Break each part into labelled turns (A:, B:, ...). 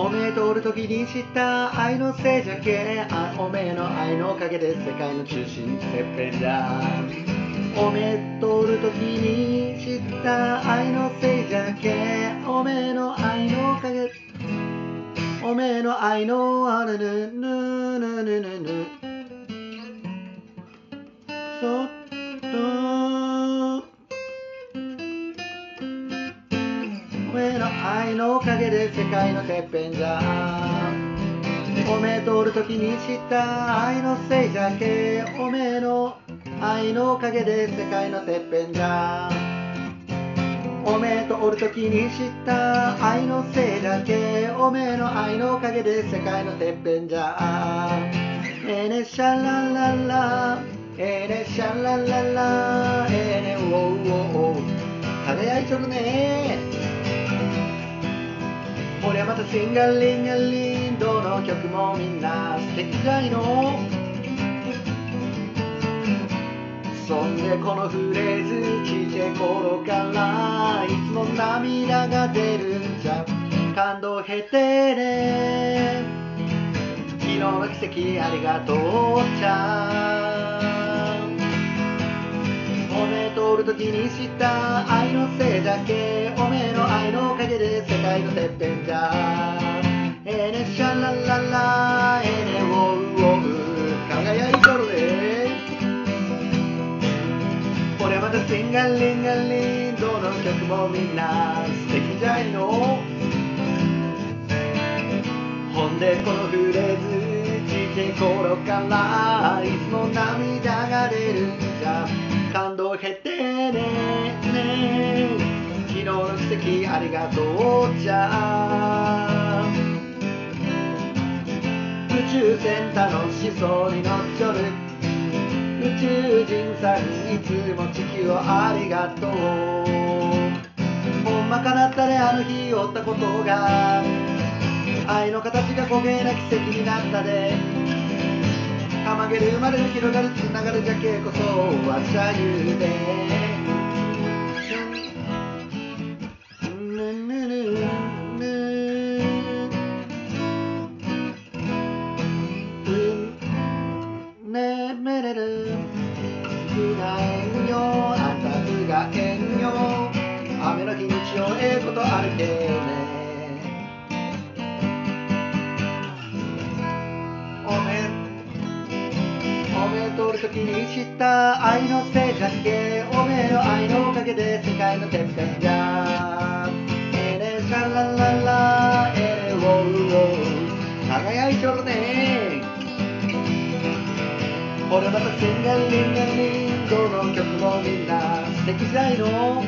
A: おめえとおる時に知った愛のせいじゃけあおめえの愛のおかげで世界の中心てっぺんじゃおめえとおる時に知った愛のせいじゃけおめえの愛のおかげ。おめえの愛のあるぬぬぬぬぬ。ぬそっのおかげで世界のてっぺんじゃおめえとおる時に知った愛のせいじゃけおめえの愛のおかげで世界のてっぺんじゃおめえとおる時に知った愛のせいだけおめえの愛のおかげで世界のてっぺんじゃええねシャラララええねシャラララええねウォウウォウ輝いちょるね俺はまたシンガリンガリンどの曲もみんな素敵じゃいのそんでこのフレーズちっちゃい頃からいつも涙が出るんじゃ。感動へてね。昨日の奇跡ありがとうちゃ。おめえとおる時に知った愛のせいだけ。おめえの愛のおかげで世界のてっぺんじゃえねシャラララえねウォウウォウ輝いとるで。これまたシンガリンガリンどの曲もみんな素敵じゃいの。ほんでこのフレーズちっちゃい頃からいつも昨日の奇跡ありがとうじゃ宇宙船楽しそうに乗っちょる。宇宙人さんいつも地球をありがとう。ほんまかなったであの日おったことが愛の形が焦げな奇跡になったで。たまげる生まれる広がるつながるじゃけこそはしゃゆで時に知った愛のせいじゃけおめえの愛のおかげで世界のてっぺんじゃえれシャラララえれウォウウォウ輝いちょるね俺またシンガリンガリンどの曲もみんな素敵じゃいの。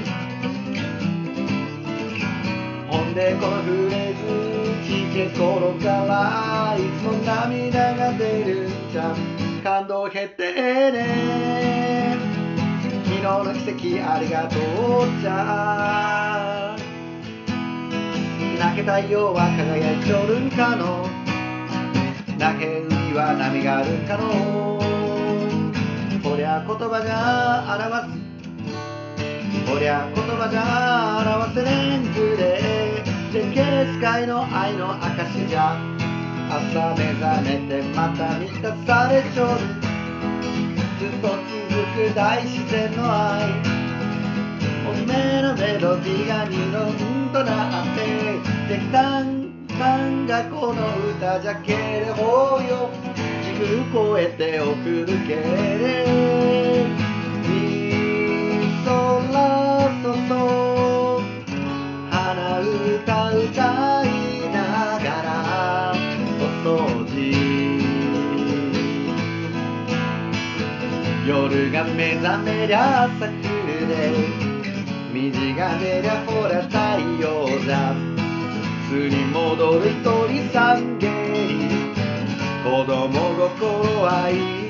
A: ほんでこのフレーズちっちゃい頃からいつも涙が出るんじゃ感動へってね。昨日の奇跡ありがとうじゃ泣け太陽は輝いちょるんかの。泣け海は波があるんかの。こりゃ言葉じゃ表す。こりゃ言葉じゃ表せれん。ずれ絶景スカイの愛の証じゃ。朝目覚めてまた満たされちょる。ずっと続く大自然の愛。おめえのメロディーが二度となってできたんかんがこの歌じゃけれほうよ。時空越えて送るけれ。いい空そ。鼻歌歌が目覚めりゃ朝来るで虹が出りゃほら太陽じゃ巣に戻る鳥さんげに子供心はいい。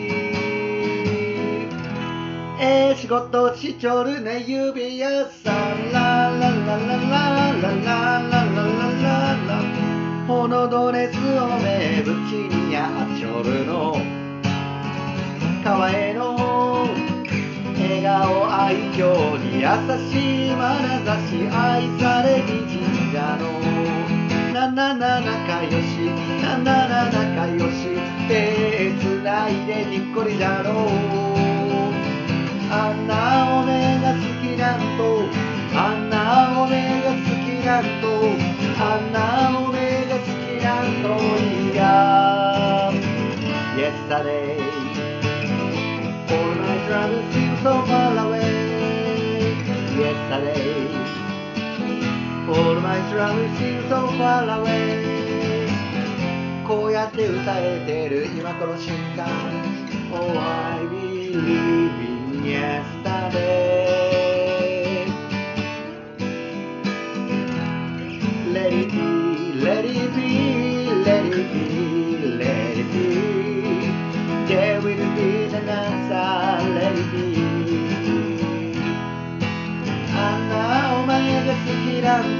A: ええ仕事しちょるね指輪さんララララララララララララこのドレスを名物にやっ顔愛嬌に優しい眼差し愛され美人者のななな仲良しななな仲良し手つないでにっこりだろうあんな俺が好きなんとあんな俺が好きなんとあんな俺が好きなんといや。Yesterday All my troubles seem so far away. My troubles seem so far away こうやって歌えてる今この瞬間 Oh I believe in yesterday Let it be, let it be, let it be, let it be There will be an answer, let it be あんなお前が好きなんと